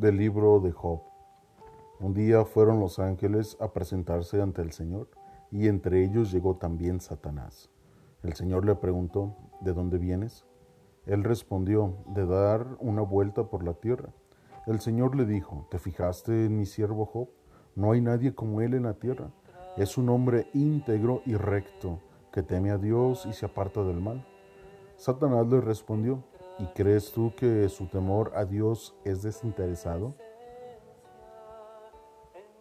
Del libro de Job. Un día fueron los ángeles a presentarse ante el Señor, y entre ellos llegó también Satanás. El Señor le preguntó, ¿de dónde vienes? Él respondió, de dar una vuelta por la tierra. El Señor le dijo, ¿te fijaste en mi siervo Job? No hay nadie como él en la tierra. Es un hombre íntegro y recto, que teme a Dios y se aparta del mal. Satanás le respondió, ¿y crees tú que su temor a Dios es desinteresado?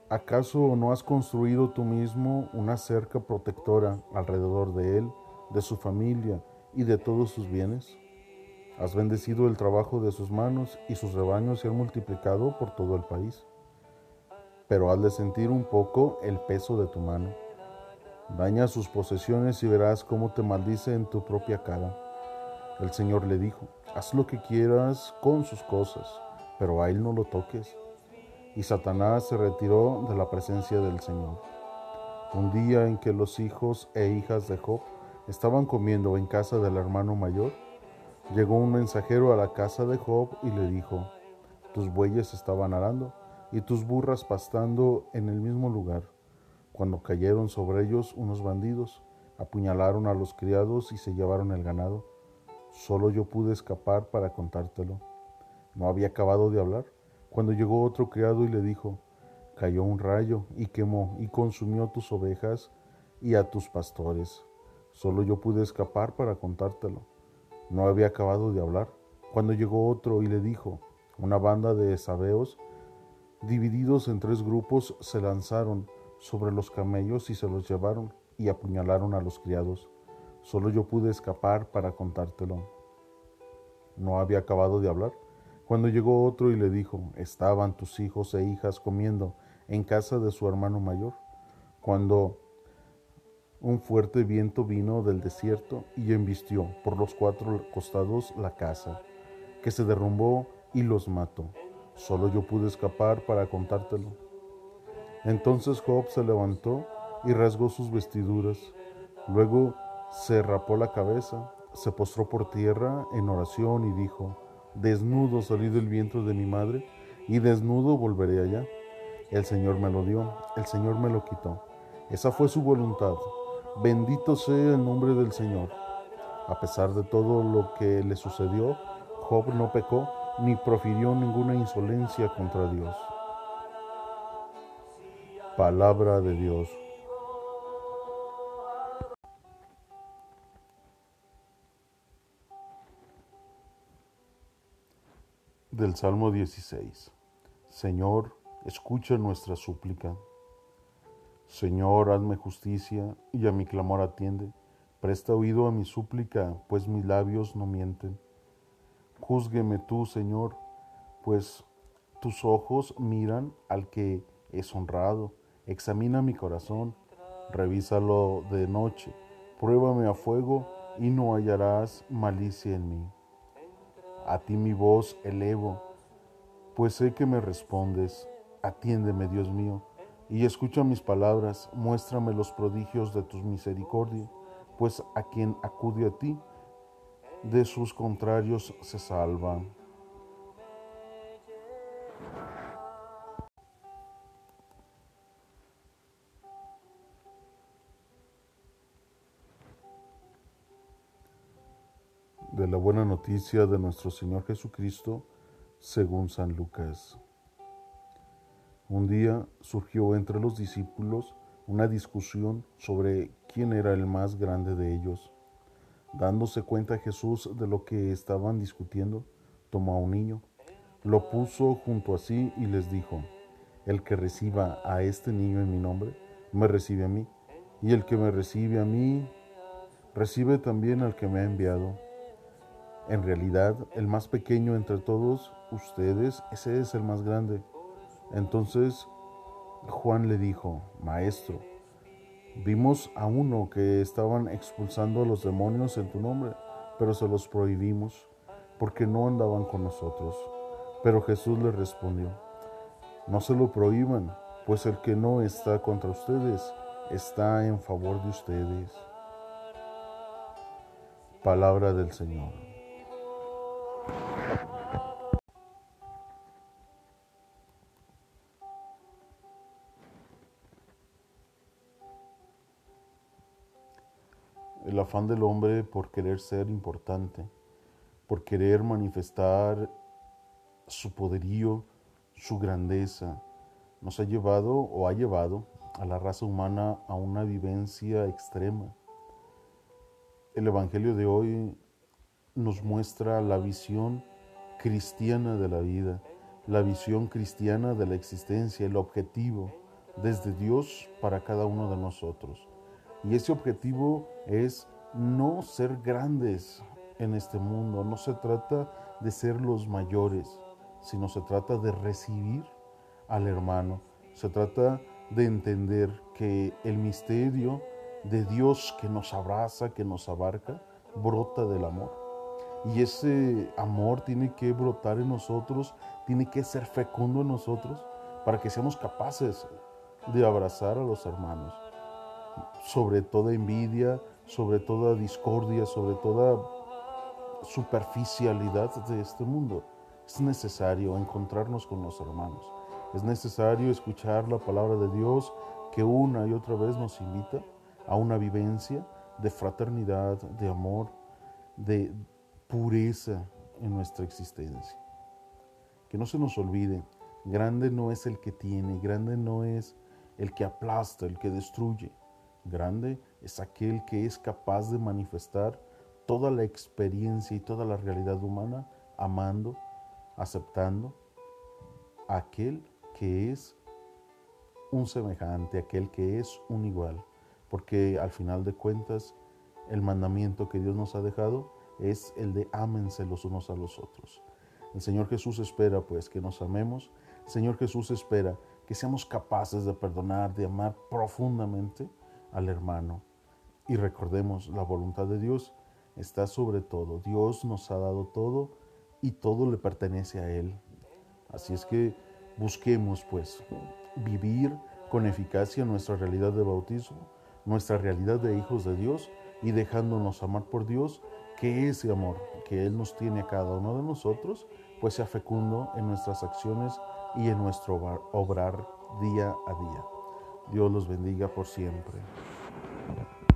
¿Acaso no has construido tú mismo una cerca protectora alrededor de él, de su familia y de todos sus bienes? Has bendecido el trabajo de sus manos y sus rebaños se han multiplicado por todo el país. Pero has de sentir un poco el peso de tu mano. Daña sus posesiones y verás cómo te maldice en tu propia cara. El Señor le dijo, haz lo que quieras con sus cosas, pero a él no lo toques y Satanás se retiró de la presencia del Señor. Un día en que los hijos e hijas de Job estaban comiendo en casa del hermano mayor, llegó un mensajero a la casa de Job y le dijo, tus bueyes estaban arando y tus burras pastando en el mismo lugar, cuando cayeron sobre ellos unos bandidos, apuñalaron a los criados y se llevaron el ganado. Solo yo pude escapar para contártelo. No había acabado de hablar cuando llegó otro criado y le dijo, cayó un rayo y quemó y consumió tus ovejas y a tus pastores. Solo yo pude escapar para contártelo. No había acabado de hablar. Cuando llegó otro y le dijo, una banda de sabeos, divididos en tres grupos, se lanzaron sobre los camellos y se los llevaron y apuñalaron a los criados. Solo yo pude escapar para contártelo. No había acabado de hablar cuando llegó otro y le dijo, estaban tus hijos e hijas comiendo en casa de su hermano mayor, cuando un fuerte viento vino del desierto y embistió por los cuatro costados la casa, que se derrumbó y los mató. Solo yo pude escapar para contártelo. Entonces Job se levantó y rasgó sus vestiduras. Luego se rapó la cabeza, se postró por tierra en oración y dijo, Desnudo salí del vientre de mi madre y desnudo volveré allá. El Señor me lo dio, el Señor me lo quitó. Esa fue su voluntad. Bendito sea el nombre del Señor. A pesar de todo lo que le sucedió, Job no pecó ni profirió ninguna insolencia contra Dios. Palabra de Dios. Del Salmo 16. Señor, escucha nuestra súplica. Señor, hazme justicia y a mi clamor atiende. Presta oído a mi súplica, pues mis labios no mienten. Júzgueme tú, Señor, pues tus ojos miran al que es honrado. Examina mi corazón, revísalo de noche, pruébame a fuego y no hallarás malicia en mí. A ti mi voz elevo, pues sé que me respondes. Atiéndeme, Dios mío, y escucha mis palabras, muéstrame los prodigios de tu misericordia, pues a quien acude a ti, de sus contrarios se salva. La buena noticia de nuestro Señor Jesucristo según San Lucas. Un día surgió entre los discípulos una discusión sobre quién era el más grande de ellos. Dándose cuenta Jesús de lo que estaban discutiendo, tomó a un niño, lo puso junto a sí y les dijo, el que reciba a este niño en mi nombre, me recibe a mí, y el que me recibe a mí, recibe también al que me ha enviado. En realidad, el más pequeño entre todos ustedes, ese es el más grande. Entonces Juan le dijo, Maestro, vimos a uno que estaban expulsando a los demonios en tu nombre, pero se los prohibimos porque no andaban con nosotros. Pero Jesús le respondió, no se lo prohíban, pues el que no está contra ustedes está en favor de ustedes. Palabra del Señor. El afán del hombre por querer ser importante, por querer manifestar su poderío, su grandeza, nos ha llevado o ha llevado a la raza humana a una vivencia extrema. El Evangelio de hoy nos muestra la visión cristiana de la vida, la visión cristiana de la existencia, el objetivo desde Dios para cada uno de nosotros. Y ese objetivo es no ser grandes en este mundo, no se trata de ser los mayores, sino se trata de recibir al hermano, se trata de entender que el misterio de Dios que nos abraza, que nos abarca, brota del amor. Y ese amor tiene que brotar en nosotros, tiene que ser fecundo en nosotros para que seamos capaces de abrazar a los hermanos sobre toda envidia, sobre toda discordia, sobre toda superficialidad de este mundo. Es necesario encontrarnos con los hermanos. Es necesario escuchar la palabra de Dios que una y otra vez nos invita a una vivencia de fraternidad, de amor, de pureza en nuestra existencia. Que no se nos olvide, grande no es el que tiene, grande no es el que aplasta, el que destruye. Grande es aquel que es capaz de manifestar toda la experiencia y toda la realidad humana, amando, aceptando a aquel que es un semejante, aquel que es un igual. Porque al final de cuentas, el mandamiento que Dios nos ha dejado es el de ámense los unos a los otros. El Señor Jesús espera pues que nos amemos. El Señor Jesús espera que seamos capaces de perdonar, de amar profundamente al hermano. Y recordemos, la voluntad de Dios está sobre todo. Dios nos ha dado todo y todo le pertenece a Él. Así es que busquemos pues vivir con eficacia nuestra realidad de bautismo, nuestra realidad de hijos de Dios y dejándonos amar por Dios, que ese amor que Él nos tiene a cada uno de nosotros, pues sea fecundo en nuestras acciones y en nuestro obrar día a día. Dios los bendiga por siempre.